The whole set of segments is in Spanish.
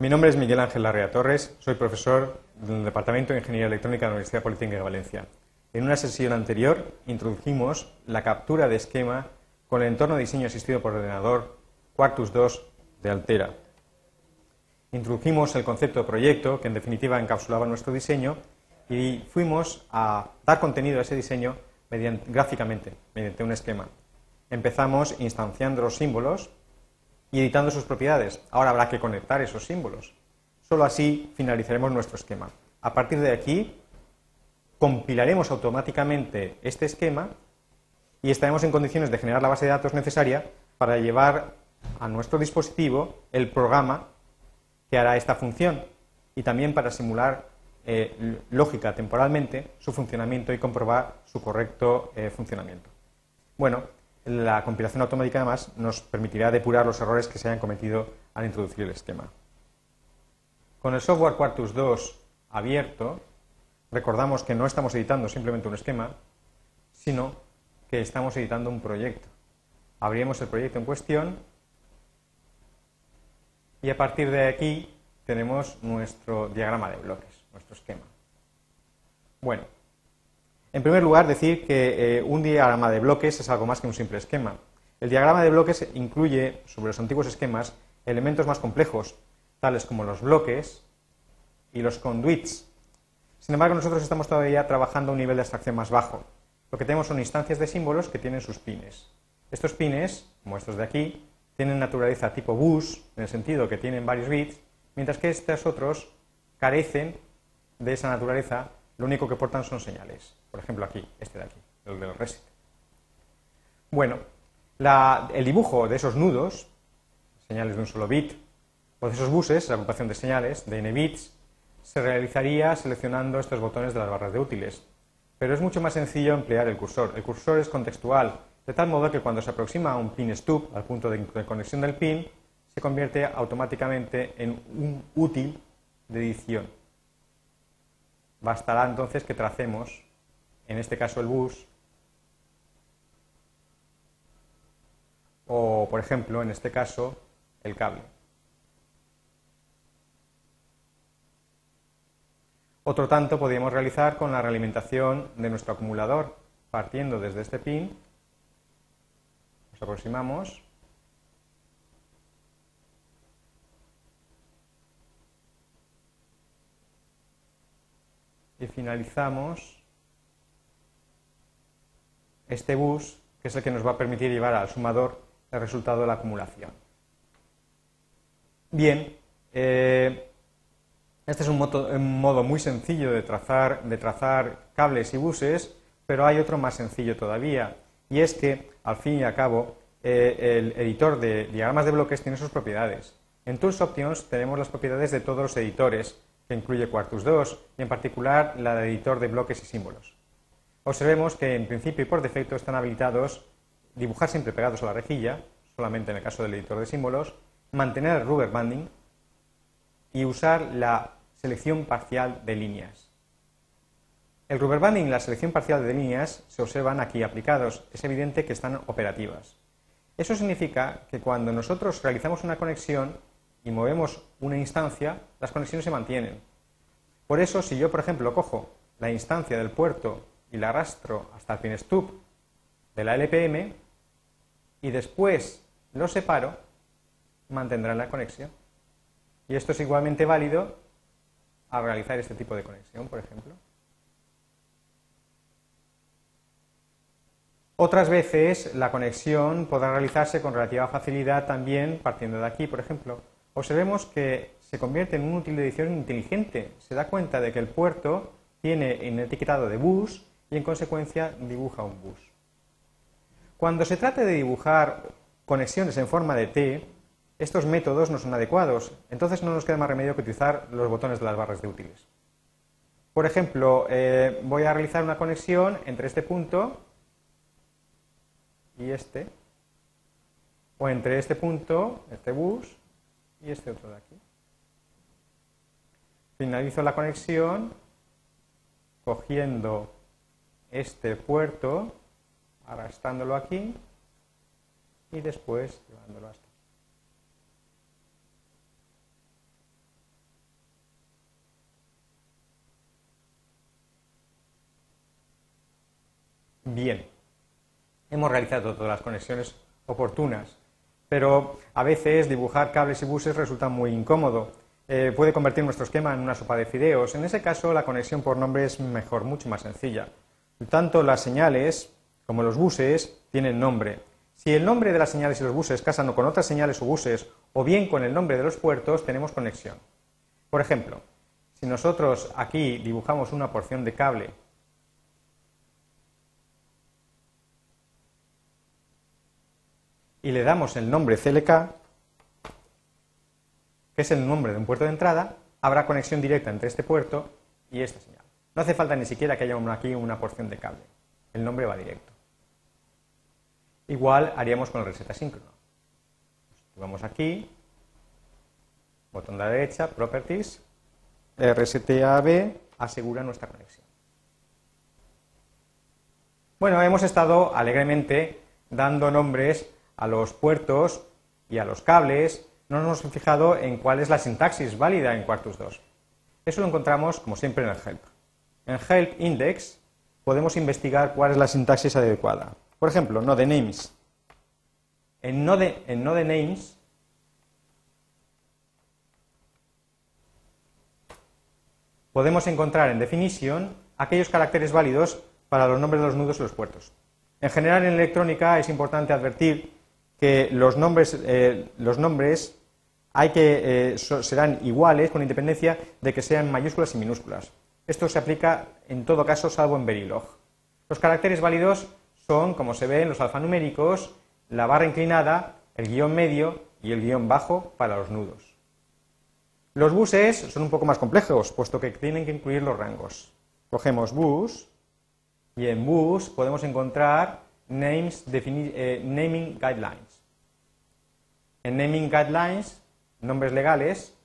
Mi nombre es Miguel Ángel Larrea Torres, soy profesor del Departamento de Ingeniería Electrónica de la Universidad Politécnica de Valencia. En una sesión anterior introdujimos la captura de esquema con el entorno de diseño asistido por ordenador Quartus 2 de Altera. Introdujimos el concepto de proyecto, que en definitiva encapsulaba nuestro diseño, y fuimos a dar contenido a ese diseño gráficamente, mediante un esquema. Empezamos instanciando los símbolos y editando sus propiedades. Ahora habrá que conectar esos símbolos. Solo así finalizaremos nuestro esquema. A partir de aquí, compilaremos automáticamente este esquema y estaremos en condiciones de generar la base de datos necesaria para llevar a nuestro dispositivo el programa que hará esta función y también para simular eh, lógica temporalmente su funcionamiento y comprobar su correcto eh, funcionamiento. Bueno, la compilación automática además nos permitirá depurar los errores que se hayan cometido al introducir el esquema. Con el software Quartus 2 abierto, recordamos que no estamos editando simplemente un esquema, sino que estamos editando un proyecto. Abrimos el proyecto en cuestión y a partir de aquí tenemos nuestro diagrama de bloques, nuestro esquema. Bueno, en primer lugar, decir que eh, un diagrama de bloques es algo más que un simple esquema. El diagrama de bloques incluye, sobre los antiguos esquemas, elementos más complejos, tales como los bloques y los conduits. Sin embargo, nosotros estamos todavía trabajando a un nivel de abstracción más bajo. Lo que tenemos son instancias de símbolos que tienen sus pines. Estos pines, como estos de aquí, tienen naturaleza tipo bus, en el sentido que tienen varios bits, mientras que estos otros carecen de esa naturaleza lo único que portan son señales. Por ejemplo, aquí, este de aquí, el del reset. Bueno, el dibujo de esos nudos, señales de un solo bit, o de esos buses, la agrupación de señales, de n bits, se realizaría seleccionando estos botones de las barras de útiles. Pero es mucho más sencillo emplear el cursor. El cursor es contextual, de tal modo que cuando se aproxima a un pin stub, al punto de conexión del pin, se convierte automáticamente en un útil de edición. Bastará entonces que tracemos, en este caso el bus, o por ejemplo, en este caso, el cable. Otro tanto podríamos realizar con la realimentación de nuestro acumulador, partiendo desde este pin, nos aproximamos y finalizamos este bus, que es el que nos va a permitir llevar al sumador el resultado de la acumulación. Bien, eh, este es un modo, muy sencillo de trazar, cables y buses, pero hay otro más sencillo todavía, y es que, al fin y al cabo, eh, el editor de diagramas de bloques tiene sus propiedades. En Tools Options tenemos las propiedades de todos los editores, que incluye Quartus 2 y en particular la de editor de bloques y símbolos. Observemos que en principio y por defecto están habilitados dibujar siempre pegados a la rejilla, solamente en el caso del editor de símbolos, mantener el rubber banding y usar la selección parcial de líneas. El rubber banding y la selección parcial de líneas se observan aquí aplicados. Es evidente que están operativas. Eso significa que cuando nosotros realizamos una conexión, y movemos una instancia, las conexiones se mantienen. Por eso, si yo, por ejemplo, cojo la instancia del puerto y la arrastro hasta el pin stub de la LPM y después lo separo, mantendrán la conexión. Y esto es igualmente válido al realizar este tipo de conexión, por ejemplo. Otras veces la conexión podrá realizarse con relativa facilidad también partiendo de aquí, por ejemplo observemos que se convierte en un útil de edición inteligente. Se da cuenta de que el puerto tiene un etiquetado de bus y en consecuencia dibuja un bus. Cuando se trata de dibujar conexiones en forma de T, estos métodos no son adecuados, entonces no nos queda más remedio que utilizar los botones de las barras de útiles. Por ejemplo, eh, voy a realizar una conexión entre este punto y este, o entre este punto, este bus, y este otro de aquí. Finalizo la conexión cogiendo este puerto, arrastrándolo aquí y después llevándolo hasta aquí. Bien, hemos realizado todas las conexiones oportunas, pero a veces dibujar cables y buses resulta muy incómodo. Eh, puede convertir nuestro esquema en una sopa de fideos. En ese caso, la conexión por nombre es mejor, mucho más sencilla. Tanto las señales como los buses tienen nombre. Si el nombre de las señales y los buses casan con otras señales o buses, o bien con el nombre de los puertos, tenemos conexión. Por ejemplo, si nosotros aquí dibujamos una porción de cable y le damos el nombre CLK, que es el nombre de un puerto de entrada, habrá conexión directa entre este puerto y esta señal. No hace falta ni siquiera que haya aquí una porción de cable. El nombre va directo. Igual haríamos con el reset asíncrono. Vamos aquí, botón de la derecha, Properties, RSTAB asegura nuestra conexión. Bueno, hemos estado alegremente dando nombres a los puertos y a los cables, no nos hemos fijado en cuál es la sintaxis válida en Quartus 2. Eso lo encontramos, como siempre, en el help. En help index podemos investigar cuál es la sintaxis adecuada. Por ejemplo, node names. En node, en node names podemos encontrar en definition aquellos caracteres válidos para los nombres de los nudos y los puertos. En general, en electrónica es importante advertir que los nombres, eh, los nombres hay que, eh, serán iguales con independencia de que sean mayúsculas y minúsculas. Esto se aplica en todo caso salvo en Verilog. Los caracteres válidos son, como se ve en los alfanuméricos, la barra inclinada, el guion medio y el guion bajo para los nudos. Los buses son un poco más complejos, puesto que tienen que incluir los rangos. Cogemos bus y en bus podemos encontrar eh, naming guidelines. En naming guidelines, nombres legales,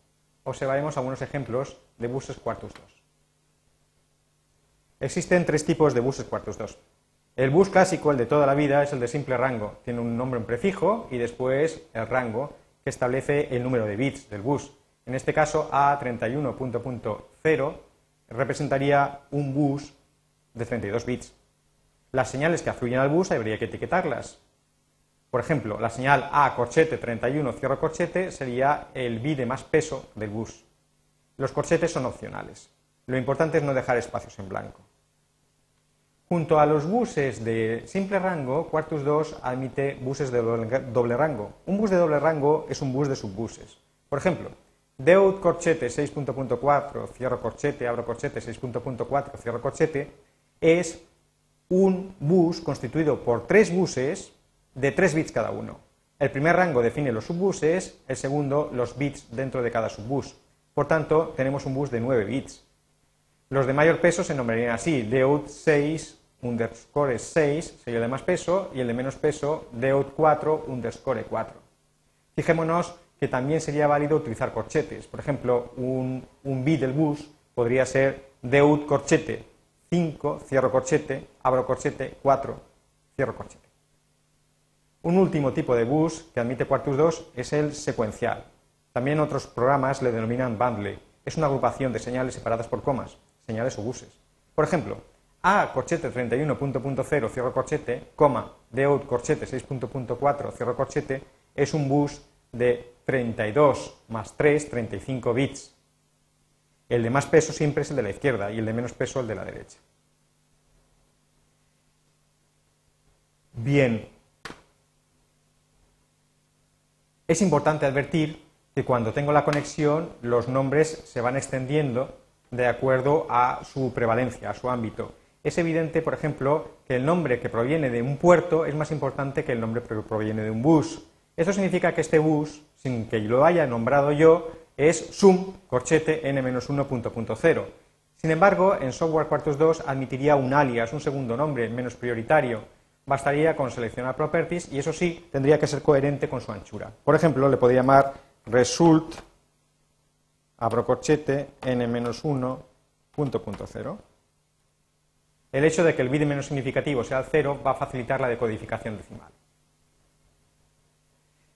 observaremos algunos ejemplos de buses Quartus 2. Existen tres tipos de buses Quartus 2. El bus clásico, el de toda la vida, es el de simple rango. Tiene un nombre, un prefijo y después el rango que establece el número de bits del bus. En este caso, A31.0 representaría un bus de 32 bits. Las señales que afluyen al bus habría que etiquetarlas. Por ejemplo, la señal A corchete 31 cierro corchete sería el bit de más peso del bus. Los corchetes son opcionales. Lo importante es no dejar espacios en blanco. Junto a los buses de simple rango, Quartus 2 admite buses de doble rango. Un bus de doble rango es un bus de subbuses. Por ejemplo, Deut corchete 6.4 cierro corchete, abro corchete 6.4 cierro corchete es un bus constituido por tres buses de tres bits cada uno. El primer rango define los subbuses, el segundo los bits dentro de cada subbus. Por tanto, tenemos un bus de 9 bits. Los de mayor peso se nombrarían así, Deut 6 underscore 6 sería el de más peso y el de menos peso Deut 4 underscore 4. Fijémonos que también sería válido utilizar corchetes. Por ejemplo, un, un bit del bus podría ser Deut corchete 5, cierro corchete, abro corchete, 4, cierro corchete. Un último tipo de bus que admite Quartus 2 es el secuencial. También otros programas le denominan bundle. Es una agrupación de señales separadas por comas, señales o buses. Por ejemplo, A corchete 31.0 cierro corchete, coma, Deut corchete 6.4 cierro corchete es un bus de 32 más 3, 35 bits. El de más peso siempre es el de la izquierda y el de menos peso el de la derecha. Bien. Es importante advertir que cuando tengo la conexión los nombres se van extendiendo de acuerdo a su prevalencia, a su ámbito. Es evidente, por ejemplo, que el nombre que proviene de un puerto es más importante que el nombre que proviene de un bus. Eso significa que este bus, sin que lo haya nombrado yo, es sum corchete n-1.0. Sin embargo, en Software Quartus 2 admitiría un alias, un segundo nombre menos prioritario. Bastaría con seleccionar properties y eso sí, tendría que ser coherente con su anchura. Por ejemplo, le podría llamar result abro corchete n-1.0. El hecho de que el bit menos significativo sea el 0 va a facilitar la decodificación decimal.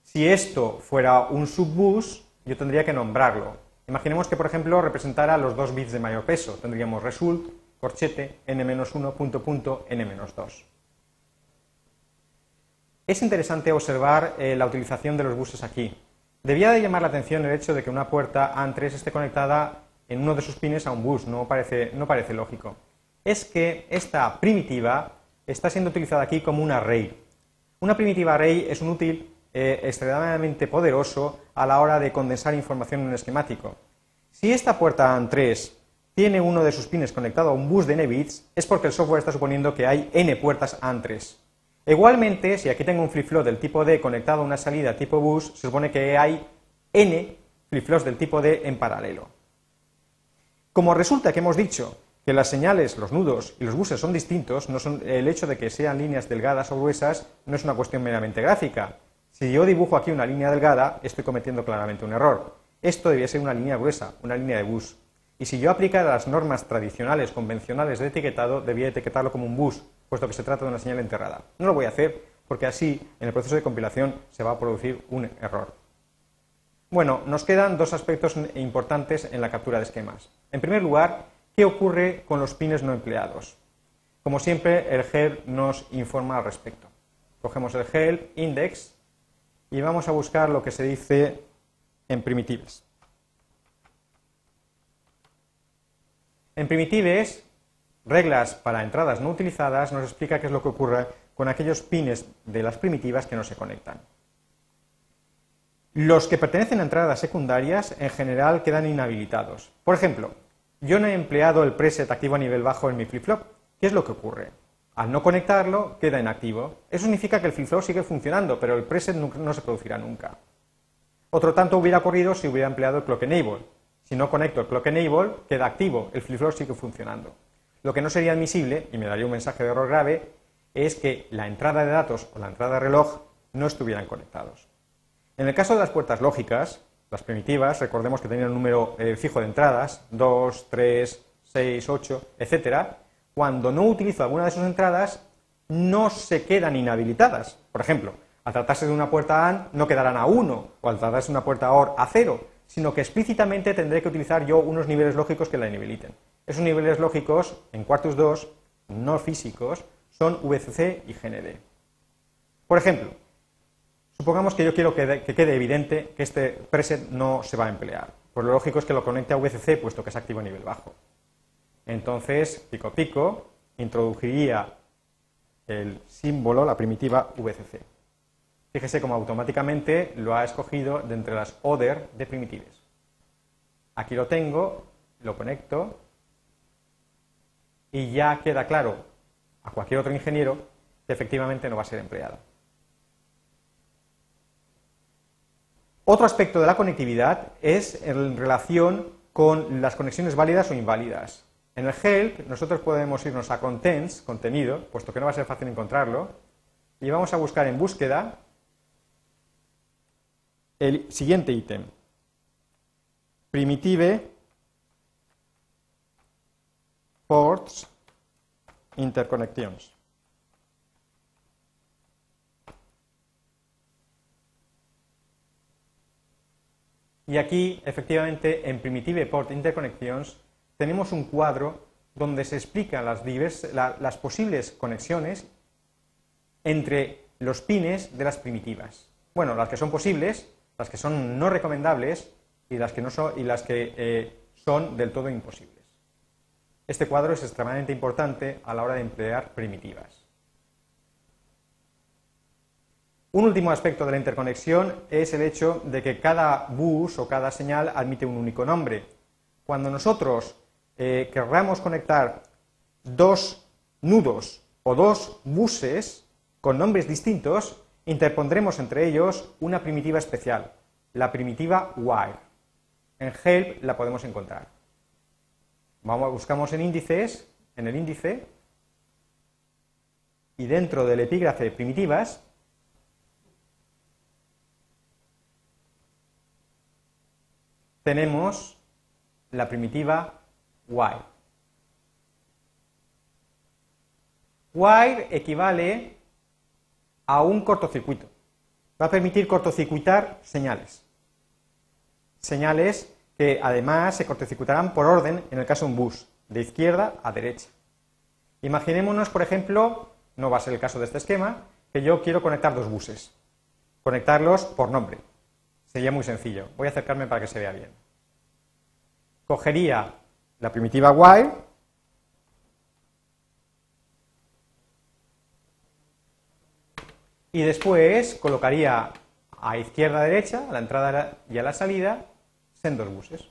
Si esto fuera un subbus, yo tendría que nombrarlo. Imaginemos que, por ejemplo, representara los dos bits de mayor peso. Tendríamos result, corchete, n-1, punto, punto, n-2. es interesante observar eh, la utilización de los buses aquí. Debía de llamar la atención el hecho de que una puerta AN3 esté conectada en uno de sus pines a un bus, no parece, no parece lógico. Es que esta primitiva está siendo utilizada aquí como un array. Una primitiva array es un útil eh, extremadamente poderoso a la hora de condensar información en un esquemático. Si esta puerta AN3 tiene uno de sus pines conectado a un bus de n bits, es porque el software está suponiendo que hay n puertas AN3. Igualmente, si aquí tengo un flip-flop del tipo D conectado a una salida tipo bus, se supone que hay n flip-flops del tipo D en paralelo. Como resulta que hemos dicho que las señales, los nudos y los buses son distintos, no son, el hecho de que sean líneas delgadas o gruesas no es una cuestión meramente gráfica. Si yo dibujo aquí una línea delgada, estoy cometiendo claramente un error. Esto debía ser una línea gruesa, una línea de bus. Y si yo aplicara las normas tradicionales, convencionales de etiquetado, debía etiquetarlo como un bus, puesto que se trata de una señal enterrada. No lo voy a hacer porque así en el proceso de compilación se va a producir un error. Bueno, nos quedan dos aspectos importantes en la captura de esquemas. En primer lugar, ¿qué ocurre con los pines no empleados? Como siempre, el help nos informa al respecto. Cogemos el help index y vamos a buscar lo que se dice en primitives. En primitives reglas para entradas no utilizadas nos explica qué es lo que ocurre con aquellos pines de las primitivas que no se conectan. Los que pertenecen a entradas secundarias en general quedan inhabilitados. Por ejemplo, yo no he empleado el preset activo a nivel bajo en mi flip-flop. ¿Qué es lo que ocurre? Al no conectarlo, queda inactivo. Eso significa que el flip-flop sigue funcionando, pero el preset no se producirá nunca. Otro tanto hubiera ocurrido si hubiera empleado el clock enable. Si no conecto el clock enable, queda activo, el flip-flop sigue funcionando. Lo que no sería admisible, y me daría un mensaje de error grave, es que la entrada de datos o la entrada de reloj no estuvieran conectados. En el caso de las puertas lógicas, las primitivas, recordemos que tenían un número eh, fijo de entradas, 2, 3, 6, 8, etc. Cuando no utilizo alguna de sus entradas, no se quedan inhabilitadas. Por ejemplo, al tratarse de una puerta AND, no quedarán a 1, o al tratarse de una puerta OR a 0, sino que explícitamente tendré que utilizar yo unos niveles lógicos que la inhabiliten. Esos niveles lógicos, en Quartus 2, no físicos, son VCC y GND. Por ejemplo, supongamos que yo quiero que, quede evidente que este preset no se va a emplear. Pues lo lógico es que lo conecte a VCC, puesto que es activo a nivel bajo. Entonces, pico pico, introduciría el símbolo, la primitiva VCC. Fíjese cómo automáticamente lo ha escogido de entre las other de primitives. Aquí lo tengo, lo conecto y ya queda claro a cualquier otro ingeniero que efectivamente no va a ser empleado. Otro aspecto de la conectividad es en relación con las conexiones válidas o inválidas. En el help nosotros podemos irnos a contents, contenido, puesto que no va a ser fácil encontrarlo, y vamos a buscar en búsqueda el siguiente ítem. Primitive ports interconnections. Y aquí, efectivamente, en Primitive Port Interconnections tenemos un cuadro donde se explican las, las posibles conexiones entre los pines de las primitivas. Bueno, las que son posibles, las que son no recomendables y las que, no son, y las que eh, son del todo imposibles. Este cuadro es extremadamente importante a la hora de emplear primitivas. Un último aspecto de la interconexión es el hecho de que cada bus o cada señal admite un único nombre. Cuando nosotros eh, querramos conectar dos nudos o dos buses con nombres distintos, interpondremos entre ellos una primitiva especial, la primitiva wire. En help la podemos encontrar. Buscamos en índices, en el índice, y dentro del epígrafe primitivas, tenemos la primitiva wire. Wire equivale a un cortocircuito. Va a permitir cortocircuitar señales. Señales que además se cortocircuitarán por orden en el caso de un bus, de izquierda a derecha. Imaginémonos, por ejemplo, no va a ser el caso de este esquema, que yo quiero conectar dos buses. Conectarlos por nombre. Sería muy sencillo. Voy a acercarme para que se vea bien. Cogería la primitiva while y después colocaría a izquierda a derecha, a la entrada y a la salida, sendos buses.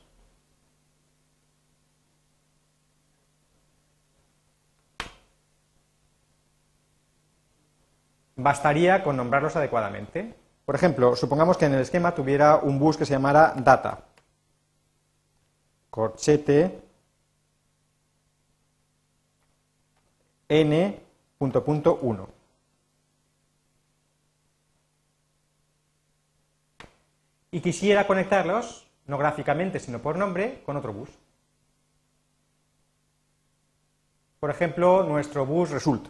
Bastaría con nombrarlos adecuadamente. Por ejemplo, supongamos que en el esquema tuviera un bus que se llamara data, corchete n punto punto 1. Y quisiera conectarlos, no gráficamente, sino por nombre, con otro bus. Por ejemplo, nuestro bus result.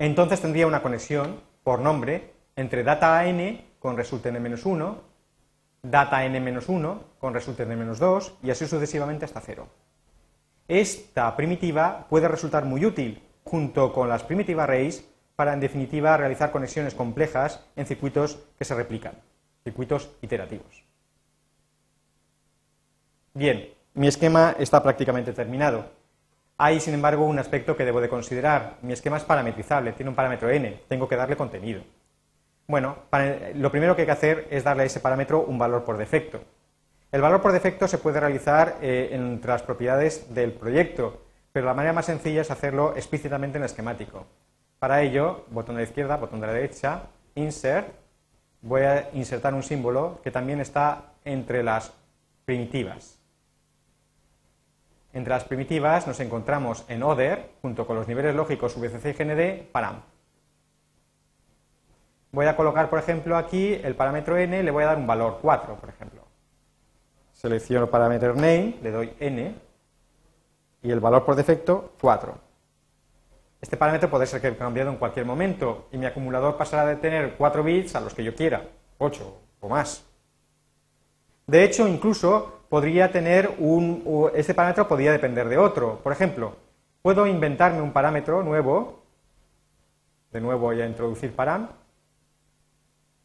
Entonces tendría una conexión por nombre entre data n con resulta n-1, data n-1 con resulta n-2 y así sucesivamente hasta 0. Esta primitiva puede resultar muy útil junto con las primitive arrays para en definitiva realizar conexiones complejas en circuitos que se replican, circuitos iterativos. Bien, mi esquema está prácticamente terminado. Hay, sin embargo, un aspecto que debo de considerar. Mi esquema es parametrizable, tiene un parámetro n, tengo que darle contenido. Bueno, lo primero que hay que hacer es darle a ese parámetro un valor por defecto. El valor por defecto se puede realizar eh, entre las propiedades del proyecto, pero la manera más sencilla es hacerlo explícitamente en el esquemático. Para ello, botón de la izquierda, botón de la derecha, insert, voy a insertar un símbolo que también está entre las primitivas. Entre las primitivas nos encontramos en other, junto con los niveles lógicos VCC y GND, param. Voy a colocar, por ejemplo, aquí el parámetro n, le voy a dar un valor 4, por ejemplo. Selecciono el parámetro name, le doy n, y el valor por defecto 4. Este parámetro puede ser cambiado en cualquier momento, y mi acumulador pasará de tener 4 bits a los que yo quiera, 8 o más. De hecho, incluso podría tener un, este parámetro podría depender de otro. Por ejemplo, puedo inventarme un parámetro nuevo, de nuevo voy a introducir param,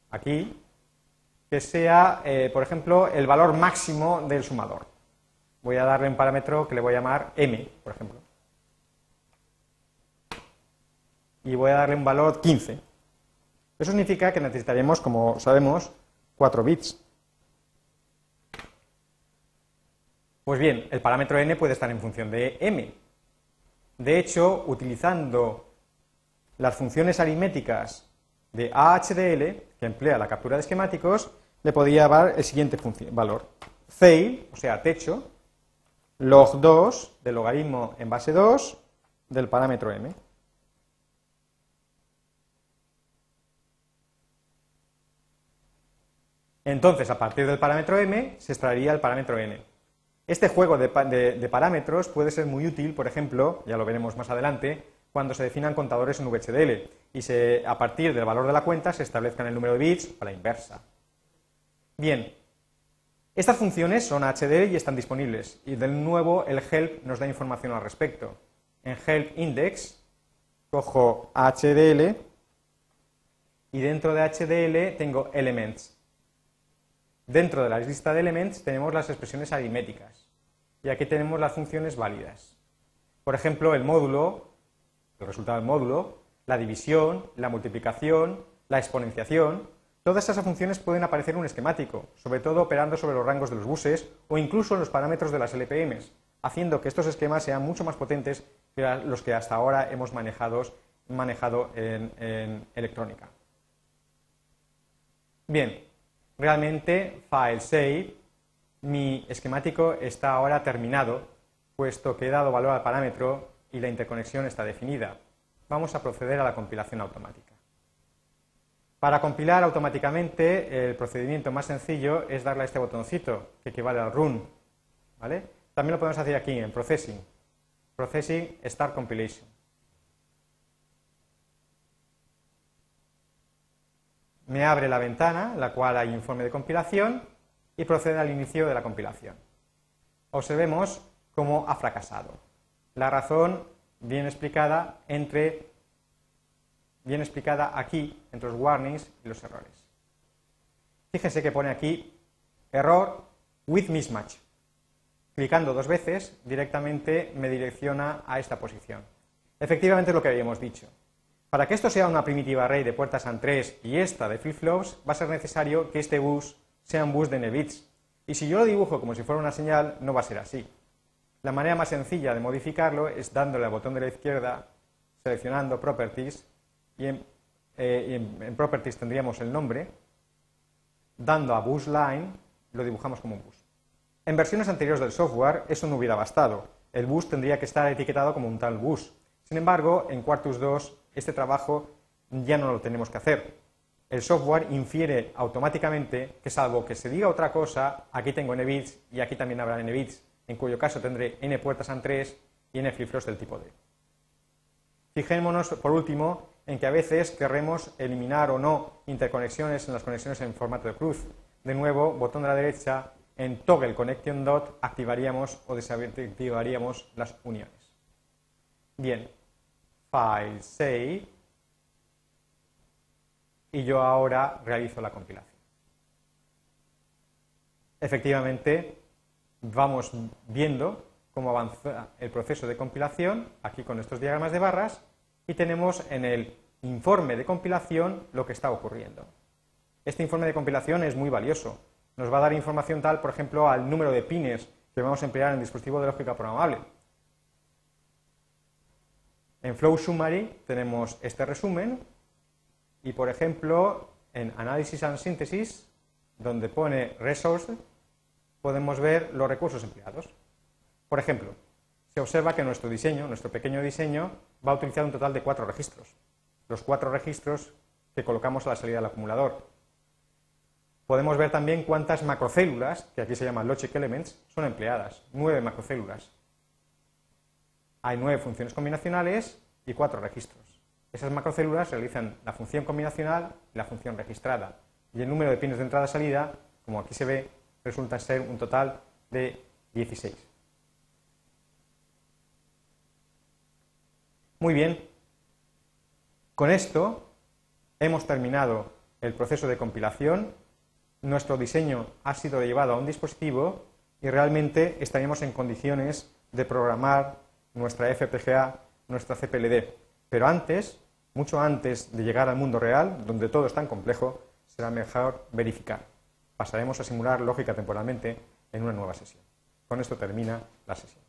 aquí, que sea, eh, por ejemplo, el valor máximo del sumador. Voy a darle un parámetro que le voy a llamar m, por ejemplo. Y voy a darle un valor 15. Eso significa que necesitaremos, como sabemos, 4 bits. Pues bien, el parámetro n puede estar en función de m. De hecho, utilizando las funciones aritméticas de AHDL, que emplea la captura de esquemáticos, le podría dar el siguiente valor. Fail, o sea, techo, log 2 del logaritmo en base 2 del parámetro m. Entonces, a partir del parámetro m, se extraería el parámetro n. Este juego de, parámetros puede ser muy útil, por ejemplo, ya lo veremos más adelante, cuando se definan contadores en VHDL y se, a partir del valor de la cuenta se establezcan el número de bits a la inversa. Bien, estas funciones son HDL y están disponibles y de nuevo el help nos da información al respecto. En help index cojo HDL y dentro de HDL tengo elements. Dentro de la lista de elements tenemos las expresiones aritméticas y aquí tenemos las funciones válidas. Por ejemplo, el módulo, el resultado del módulo, la división, la multiplicación, la exponenciación, todas esas funciones pueden aparecer en un esquemático, sobre todo operando sobre los rangos de los buses o incluso en los parámetros de las LPMs, haciendo que estos esquemas sean mucho más potentes que los que hasta ahora hemos manejado, en, en electrónica. Bien, Realmente, file save, mi esquemático está ahora terminado, puesto que he dado valor al parámetro y la interconexión está definida. Vamos a proceder a la compilación automática. Para compilar automáticamente, el procedimiento más sencillo es darle a este botoncito, que equivale al run. ¿vale? También lo podemos hacer aquí, en Processing. Processing Start Compilation. Me abre la ventana en la cual hay informe de compilación y procede al inicio de la compilación. Observemos cómo ha fracasado. La razón bien explicada entre bien explicada aquí entre los warnings y los errores. Fíjense que pone aquí error with mismatch. Clicando dos veces directamente me direcciona a esta posición. Efectivamente es lo que habíamos dicho. Para que esto sea una primitiva array de puertas AND 3 y esta de flip-flops, va a ser necesario que este bus sea un bus de n-bits. Y si yo lo dibujo como si fuera una señal, no va a ser así. La manera más sencilla de modificarlo es dándole al botón de la izquierda, seleccionando Properties, y en, eh, en Properties tendríamos el nombre, dando a Bus Line, lo dibujamos como un bus. En versiones anteriores del software eso no hubiera bastado. El bus tendría que estar etiquetado como un tal bus. Sin embargo, en Quartus 2 este trabajo ya no lo tenemos que hacer. El software infiere automáticamente que salvo que se diga otra cosa, aquí tengo n bits y aquí también habrá n bits, en cuyo caso tendré n puertas AND 3 y n flip del tipo D. Fijémonos, por último, en que a veces querremos eliminar o no interconexiones en las conexiones en formato de cruz. De nuevo, botón de la derecha, en Toggle Connection Dot activaríamos o desactivaríamos las uniones. Bien, file save y yo ahora realizo la compilación. Efectivamente, vamos viendo cómo avanza el proceso de compilación, aquí con estos diagramas de barras, y tenemos en el informe de compilación lo que está ocurriendo. Este informe de compilación es muy valioso. Nos va a dar información tal, por ejemplo, al número de pines que vamos a emplear en el dispositivo de lógica programable. En Flow Summary tenemos este resumen y, por ejemplo, en Análisis and Synthesis, donde pone Resource, podemos ver los recursos empleados. Por ejemplo, se observa que nuestro diseño, nuestro pequeño diseño, va a utilizar un total de cuatro registros. Los cuatro registros que colocamos a la salida del acumulador. Podemos ver también cuántas macrocélulas, que aquí se llaman logic elements, son empleadas. Nueve macrocélulas hay nueve funciones combinacionales y cuatro registros. Esas macrocélulas realizan la función combinacional y la función registrada. Y el número de pines de entrada-salida, como aquí se ve, resulta ser un total de 16. Muy bien. Con esto hemos terminado el proceso de compilación. Nuestro diseño ha sido llevado a un dispositivo y realmente estaríamos en condiciones de programar nuestra FPGA, nuestra CPLD. Pero antes, mucho antes de llegar al mundo real, donde todo es tan complejo, será mejor verificar. Pasaremos a simular lógica temporalmente en una nueva sesión. Con esto termina la sesión.